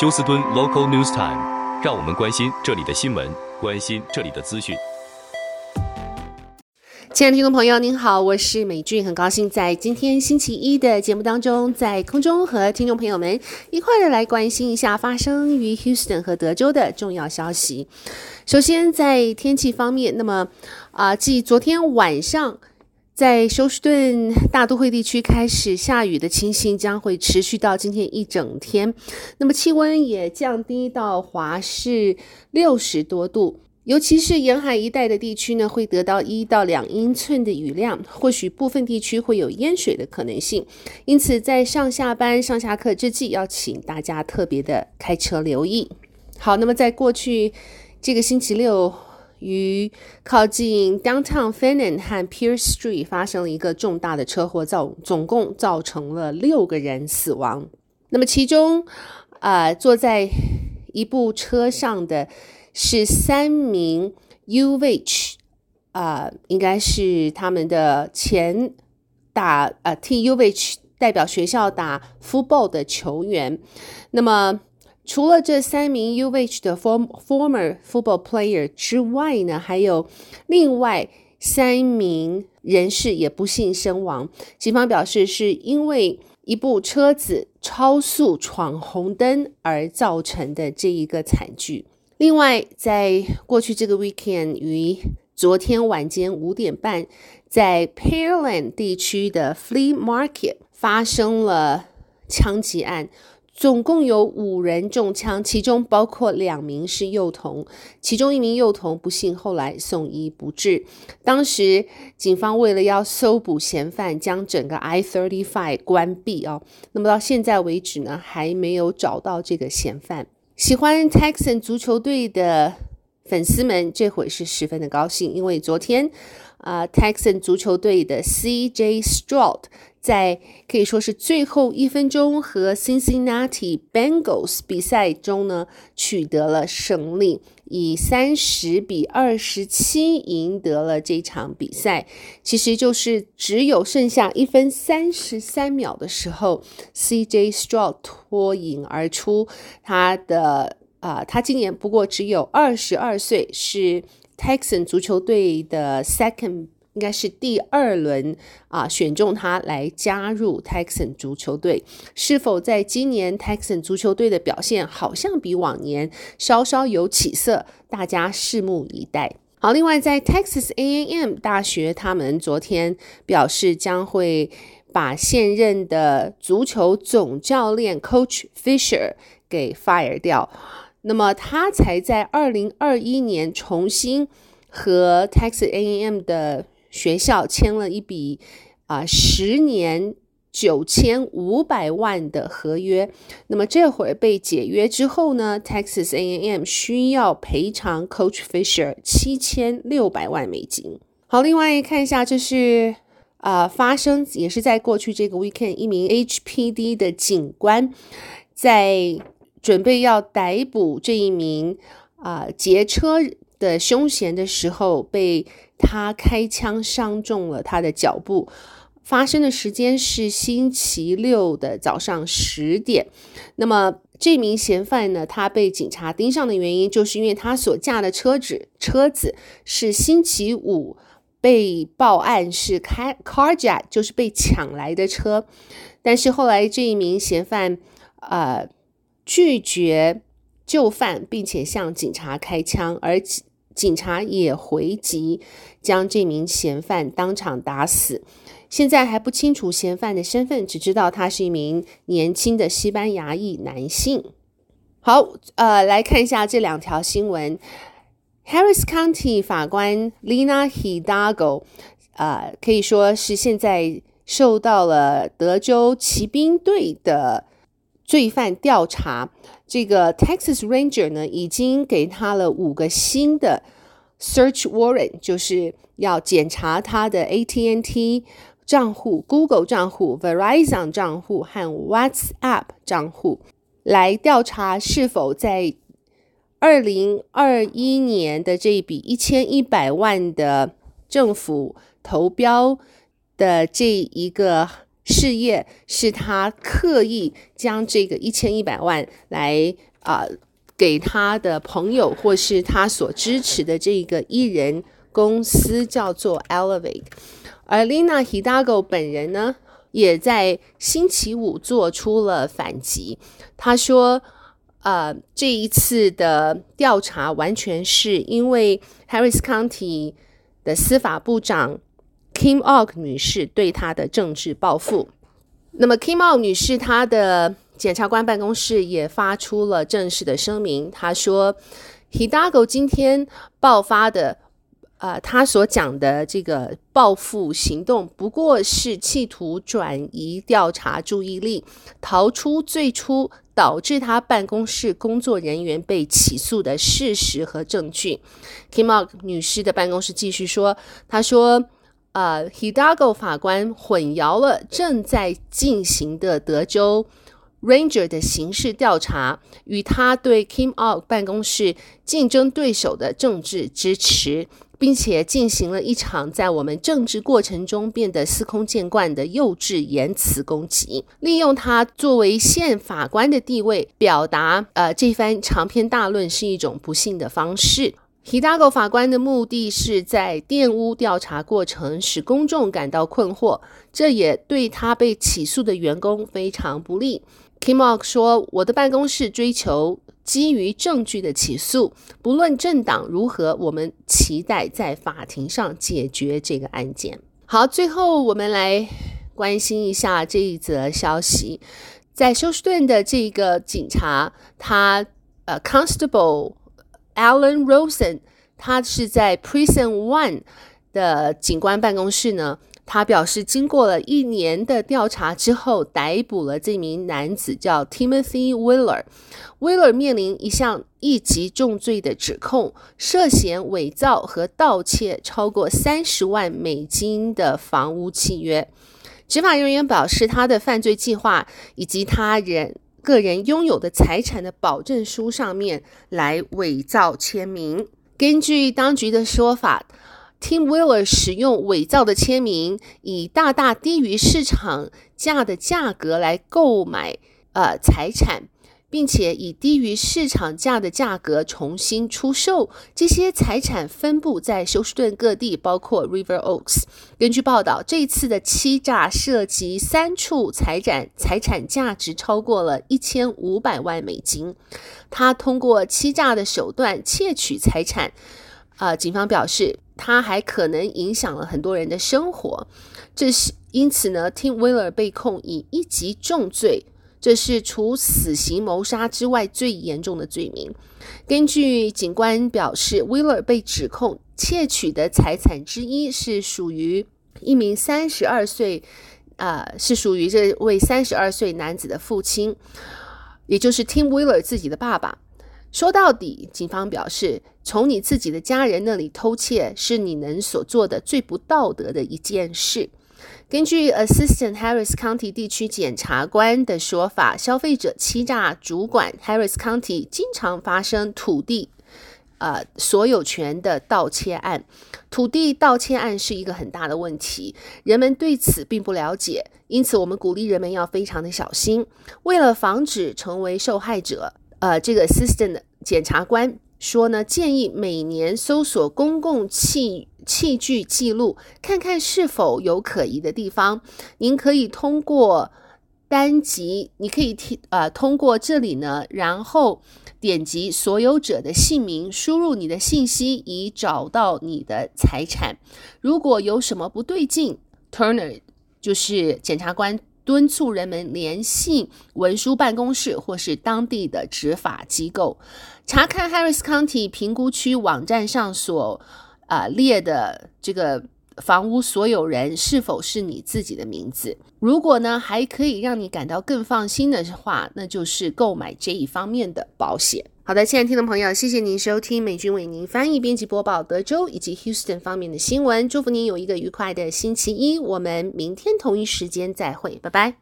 休斯敦 Local News Time，让我们关心这里的新闻，关心这里的资讯。亲爱的听众朋友，您好，我是美俊，很高兴在今天星期一的节目当中，在空中和听众朋友们一块儿来关心一下发生于 Houston 和德州的重要消息。首先，在天气方面，那么啊，继昨天晚上在休斯顿大都会地区开始下雨的情形，将会持续到今天一整天。那么气温也降低到华氏六十多度。尤其是沿海一带的地区呢，会得到一到两英寸的雨量，或许部分地区会有淹水的可能性。因此，在上下班、上下课之际，要请大家特别的开车留意。好，那么在过去这个星期六，于靠近 Downtown Finnan 和 Pierce Street 发生了一个重大的车祸，造总共造成了六个人死亡。那么其中，啊、呃，坐在一部车上的。是三名 UH，啊、应该是他们的前打呃替 UVich 代表学校打 football 的球员。那么除了这三名 UH 的 form, former football player 之外呢，还有另外三名人士也不幸身亡。警方表示，是因为一部车子超速闯红灯而造成的这一个惨剧。另外，在过去这个 weekend 于昨天晚间五点半，在 Pearland 地区的 Flea Market 发生了枪击案，总共有五人中枪，其中包括两名是幼童，其中一名幼童不幸后来送医不治。当时警方为了要搜捕嫌犯，将整个 I thirty five 关闭哦。那么到现在为止呢，还没有找到这个嫌犯。喜欢 Texan 足球队的粉丝们，这会是十分的高兴，因为昨天，啊、呃，Texan 足球队的 CJ Stroud 在可以说是最后一分钟和 Cincinnati Bengals 比赛中呢，取得了胜利。以三十比二十七赢得了这场比赛，其实就是只有剩下一分三十三秒的时候，CJ Stroud 脱颖而出。他的啊、他今年不过只有二十二岁，是 Texan 足球队的 second。应该是第二轮啊，选中他来加入 Texan 足球队。是否在今年 Texan 足球队的表现好像比往年稍稍有起色？大家拭目以待。好，另外在 Texas A&M 大学，他们昨天表示将会把现任的足球总教练 Coach Fisher 给 fire 掉。那么他才在二零二一年重新和 Texas A&M 的学校签了一笔啊十年九千五百万的合约，那么这会儿被解约之后呢，Texas A&M 需要赔偿 Coach Fisher 七千六百万美金。好，另外看一下，这是啊发生也是在过去这个 weekend，一名 HPD 的警官在准备要逮捕这一名啊劫车的凶嫌的时候被。他开枪伤中了他的脚部，发生的时间是星期六的早上十点。那么这名嫌犯呢，他被警察盯上的原因，就是因为他所驾的车子车子是星期五被报案是开 carjack，就是被抢来的车。但是后来这一名嫌犯呃拒绝就范，并且向警察开枪，而。警察也回击，将这名嫌犯当场打死。现在还不清楚嫌犯的身份，只知道他是一名年轻的西班牙裔男性。好，呃，来看一下这两条新闻。Harris County 法官 Lina Hidalgo，呃，可以说是现在受到了德州骑兵队的罪犯调查。这个 Texas Ranger 呢，已经给他了五个新的 search warrant，就是要检查他的 AT&T 账户、Google 账户、Verizon 账户和 WhatsApp 账户，来调查是否在二零二一年的这一笔一千一百万的政府投标的这一个事业是他刻意将这个一千一百万来啊、给他的朋友或是他所支持的这个艺人公司叫做 Elevate，而 Lina Hidalgo 本人呢，也在星期五做出了反击。他说：“呃，这一次的调查完全是因为 Harris County 的司法部长 Kim Ogg 女士对他的政治报复。那么 Kim Ogg 女士她的检察官办公室也发出了正式的声明，她说：Hidalgo 今天爆发的。”呃，他所讲的这个报复行动，不过是企图转移调查注意力，逃出最初导致他办公室工作人员被起诉的事实和证据。Kim Ogg 女士的办公室继续说，她说，呃，Hidalgo 法官混淆了正在进行的德州 Ranger 的刑事调查与他对 Kim Ogg 办公室竞争对手的政治支持。并且进行了一场在我们政治过程中变得司空见惯的幼稚言辞攻击，利用他作为现法官的地位表达呃这番长篇大论是一种不幸的方式。Hidalgo 法官的目的是在玷污调查过程，使公众感到困惑，这也对他被起诉的员工非常不利。Kim Ogg 说：“我的办公室追求。”基于证据的起诉，不论政党如何，我们期待在法庭上解决这个案件。好，最后我们来关心一下这一则消息，在休斯顿的这个警察，他呃，Constable Alan Rosen，他是在 Prison One 的警官办公室呢。他表示，经过了一年的调查之后，逮捕了这名男子，叫 Timothy Wheeler。Wheeler 面临一项一级重罪的指控，涉嫌伪造和盗窃超过三十万美金的房屋契约。执法人员表示，他的犯罪计划以及他人个人拥有的财产的保证书上面来伪造签名。根据当局的说法，Tim Wheeler 使用伪造的签名，以大大低于市场价的价格来购买呃财产，并且以低于市场价的价格重新出售这些财产，分布在休斯顿各地，包括 River Oaks。根据报道，这次的欺诈涉及三处财产，财产价值超过了一千五百万美金。他通过欺诈的手段窃取财产。呃，警方表示。他还可能影响了很多人的生活，这是因此呢，Tim Wheeler 被控以一级重罪，这是除死刑谋杀之外最严重的罪名。根据警官表示，Willer 被指控窃取的财产之一是属于一名三十二岁，呃，是属于这位三十二岁男子的父亲，也就是 Tim Wheeler 自己的爸爸。说到底，警方表示，从你自己的家人那里偷窃是你能所做的最不道德的一件事。根据 Assistant Harris County 地区检察官的说法，消费者欺诈主管 Harris County 经常发生土地呃所有权的盗窃案。土地盗窃案是一个很大的问题，人们对此并不了解，因此我们鼓励人们要非常的小心，为了防止成为受害者。呃，这个 assistant 检察官说呢，建议每年搜索公共器器具记录，看看是否有可疑的地方。您可以通过单击，你可以听呃通过这里呢，然后点击所有者的姓名，输入你的信息，以找到你的财产。如果有什么不对劲，Turner 就是检察官。敦促人们联系文书办公室或是当地的执法机构，查看 Harris County 评估区网站上所啊、列的这个房屋所有人是否是你自己的名字。如果呢还可以让你感到更放心的话，那就是购买这一方面的保险。好的，亲爱的听众朋友，谢谢您收听美军为您翻译、编辑、播报德州以及 Houston 方面的新闻。祝福您有一个愉快的星期一，我们明天同一时间再会，拜拜。